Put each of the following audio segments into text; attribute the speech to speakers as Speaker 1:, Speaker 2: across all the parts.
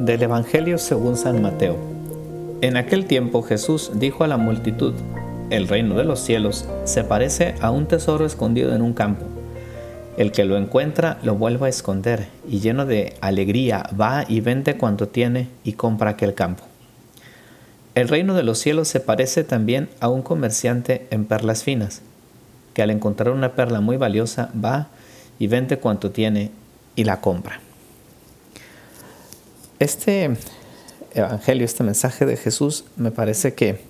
Speaker 1: Del Evangelio según San Mateo. En aquel tiempo Jesús dijo a la multitud, El reino de los cielos se parece a un tesoro escondido en un campo. El que lo encuentra lo vuelve a esconder y lleno de alegría va y vende cuanto tiene y compra aquel campo. El reino de los cielos se parece también a un comerciante en perlas finas, que al encontrar una perla muy valiosa va y vende cuanto tiene y la compra. Este evangelio, este mensaje de Jesús, me parece que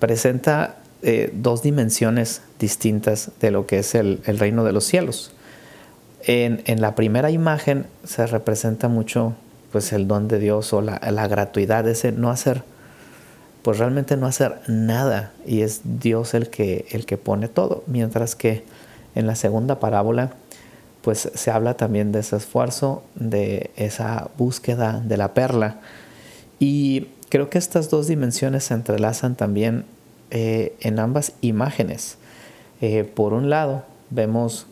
Speaker 1: presenta eh, dos dimensiones distintas de lo que es el, reino de los cielos. En, la primera imagen se representa mucho pues el don de Dios o la, la gratuidad, ese no hacer, pues realmente no hacer nada y es Dios el que, el que pone todo, mientras que en la segunda parábola pues se habla también de ese esfuerzo, de esa búsqueda de la perla. Y creo que estas dos dimensiones se entrelazan también eh, en ambas imágenes. Eh, por un lado, vemos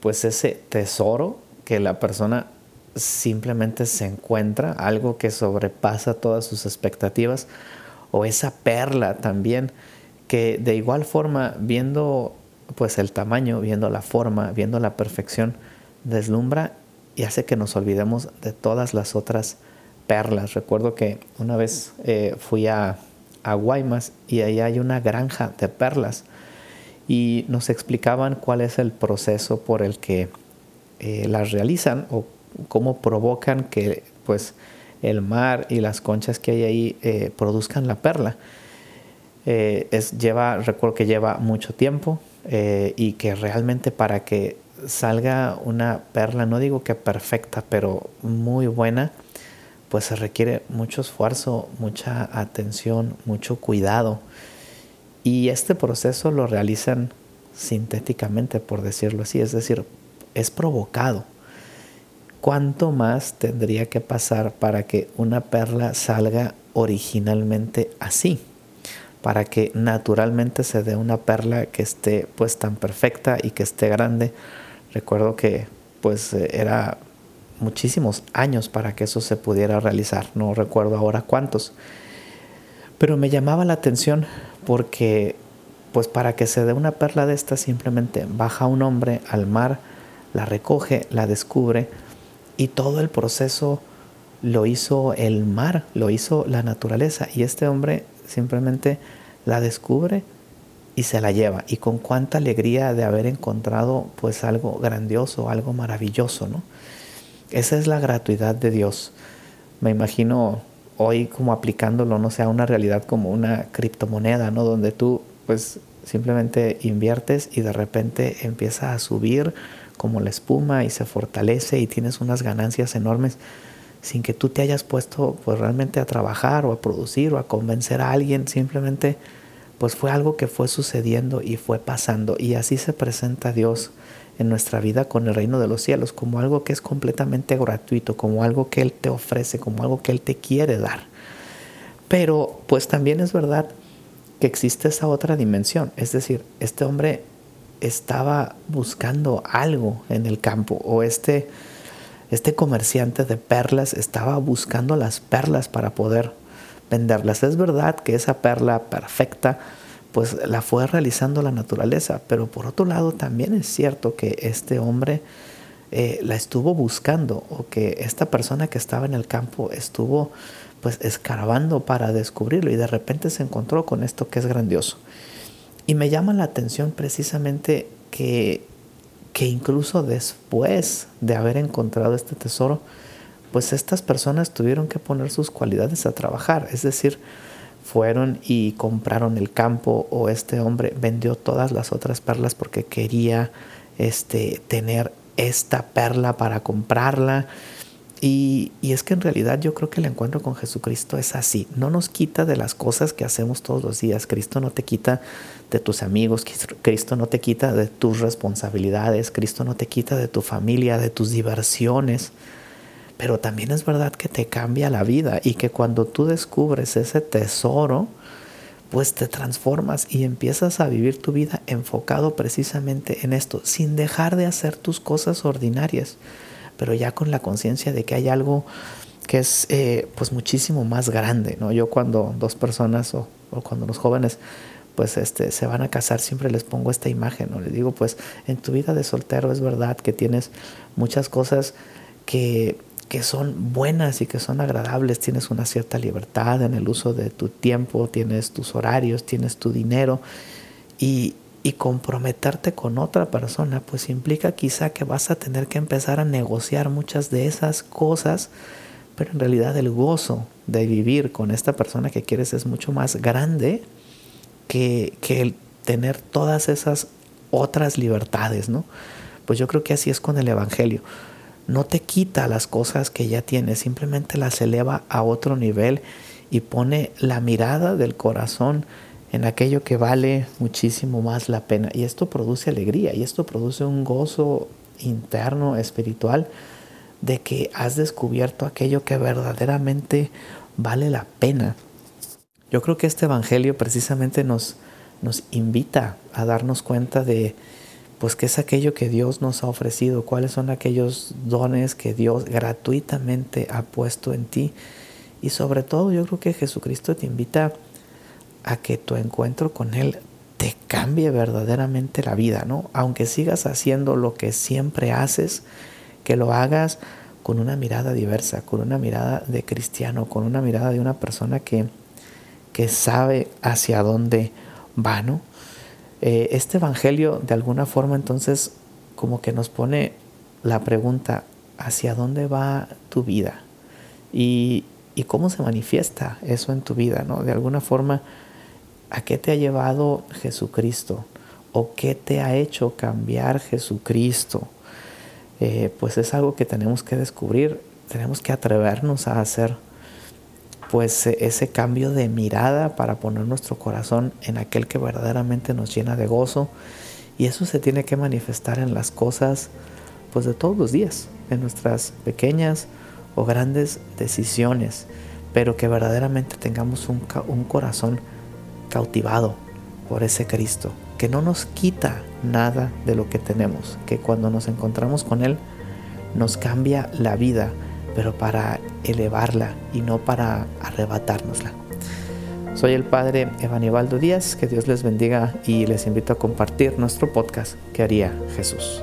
Speaker 1: pues ese tesoro que la persona simplemente se encuentra, algo que sobrepasa todas sus expectativas, o esa perla también, que de igual forma, viendo pues el tamaño, viendo la forma, viendo la perfección, deslumbra y hace que nos olvidemos de todas las otras perlas. Recuerdo que una vez eh, fui a, Guaymas y ahí hay una granja de perlas y nos explicaban cuál es el proceso por el que eh, las realizan o cómo provocan que pues el mar y las conchas que hay ahí eh, produzcan la perla. es, lleva, recuerdo que lleva mucho tiempo y que realmente para que salga una perla, no digo que perfecta, pero muy buena, pues se requiere mucho esfuerzo, mucha atención, mucho cuidado. Y este proceso lo realizan sintéticamente, por decirlo así, es decir, es provocado. ¿Cuánto más tendría que pasar para que una perla salga originalmente así? Para que naturalmente se dé una perla que esté pues tan perfecta y que esté grande Recuerdo que pues eh, era muchísimos años para que eso se pudiera realizar, no recuerdo ahora cuántos. Pero me llamaba la atención porque pues para que se dé una perla de esta simplemente baja un hombre al mar, la recoge, la descubre y todo el proceso lo hizo el mar, lo hizo la naturaleza y este hombre simplemente la descubre y se la lleva. Y con cuánta alegría de haber encontrado pues algo grandioso, algo maravilloso, ¿no? Esa es la gratuidad de Dios. Me imagino hoy como aplicándolo, no sea una realidad como una criptomoneda, ¿no? Donde tú pues simplemente inviertes y de repente empieza a subir como la espuma y se fortalece y tienes unas ganancias enormes sin que tú te hayas puesto pues realmente a trabajar o a producir o a convencer a alguien, simplemente pues fue algo que fue sucediendo y fue pasando. Y así se presenta Dios en nuestra vida con el reino de los cielos, como algo que es completamente gratuito, como algo que Él te ofrece, como algo que Él te quiere dar. Pero pues también es verdad que existe esa otra dimensión, es decir, este hombre estaba buscando algo en el campo o este, este comerciante de perlas estaba buscando las perlas para poder venderlas. Es verdad que esa perla perfecta pues la fue realizando la naturaleza, pero por otro lado también es cierto que este hombre eh, la estuvo buscando o que esta persona que estaba en el campo estuvo pues escarbando para descubrirlo y de repente se encontró con esto que es grandioso. Y me llama la atención precisamente que, que incluso después de haber encontrado este tesoro, pues estas personas tuvieron que poner sus cualidades a trabajar, es decir, fueron y compraron el campo o este hombre vendió todas las otras perlas porque quería este, tener esta perla para comprarla. Y, es que en realidad yo creo que el encuentro con Jesucristo es así. No nos quita de las cosas que hacemos todos los días. Cristo no te quita de tus amigos, Cristo no te quita de tus responsabilidades, Cristo no te quita de tu familia, de tus diversiones pero también es verdad que te cambia la vida y que cuando tú descubres ese tesoro, pues te transformas y empiezas a vivir tu vida enfocado precisamente en esto, sin dejar de hacer tus cosas ordinarias, pero ya con la conciencia de que hay algo que es eh, pues muchísimo más grande, ¿no? Yo cuando dos personas o, o, cuando los jóvenes pues este, se van a casar, siempre les pongo esta imagen, ¿no? Les digo, pues en tu vida de soltero es verdad que tienes muchas cosas que, que son buenas y que son agradables, tienes una cierta libertad en el uso de tu tiempo, tienes tus horarios, tienes tu dinero y, y comprometerte con otra persona, pues implica quizá que vas a tener que empezar a negociar muchas de esas cosas, pero en realidad el gozo de vivir con esta persona que quieres es mucho más grande que, que el tener todas esas otras libertades, ¿no? Pues yo creo que así es con el Evangelio. No te quita las cosas que ya tienes, simplemente las eleva a otro nivel y pone la mirada del corazón en aquello que vale muchísimo más la pena. Y esto produce alegría y esto produce un gozo interno, espiritual, de que has descubierto aquello que verdaderamente vale la pena. Yo creo que este Evangelio precisamente nos, nos invita a darnos cuenta de, pues, qué es aquello que Dios nos ha ofrecido, cuáles son aquellos dones que Dios gratuitamente ha puesto en ti. Y sobre todo yo creo que Jesucristo te invita a que tu encuentro con Él te cambie verdaderamente la vida, ¿no? Aunque sigas haciendo lo que siempre haces, que lo hagas con una mirada diversa, con una mirada de cristiano, con una mirada de una persona que, que sabe hacia dónde va, ¿no? Eh, este Evangelio de alguna forma entonces como que nos pone la pregunta, ¿hacia dónde va tu vida? Y, y cómo se manifiesta eso en tu vida, ¿no? De alguna forma ¿A qué te ha llevado Jesucristo? ¿O qué te ha hecho cambiar Jesucristo? Eh, pues es algo que tenemos que descubrir, tenemos que atrevernos a hacer pues e, ese cambio de mirada para poner nuestro corazón en aquel que verdaderamente nos llena de gozo y eso se tiene que manifestar en las cosas pues de todos los días, en nuestras pequeñas o grandes decisiones, pero que verdaderamente tengamos un, un corazón cautivado por ese Cristo, que no nos quita nada de lo que tenemos, que cuando nos encontramos con Él nos cambia la vida, pero para elevarla y no para arrebatárnosla. Soy el Padre Evanibaldo Díaz, que Dios les bendiga y les invito a compartir nuestro podcast que haría Jesús.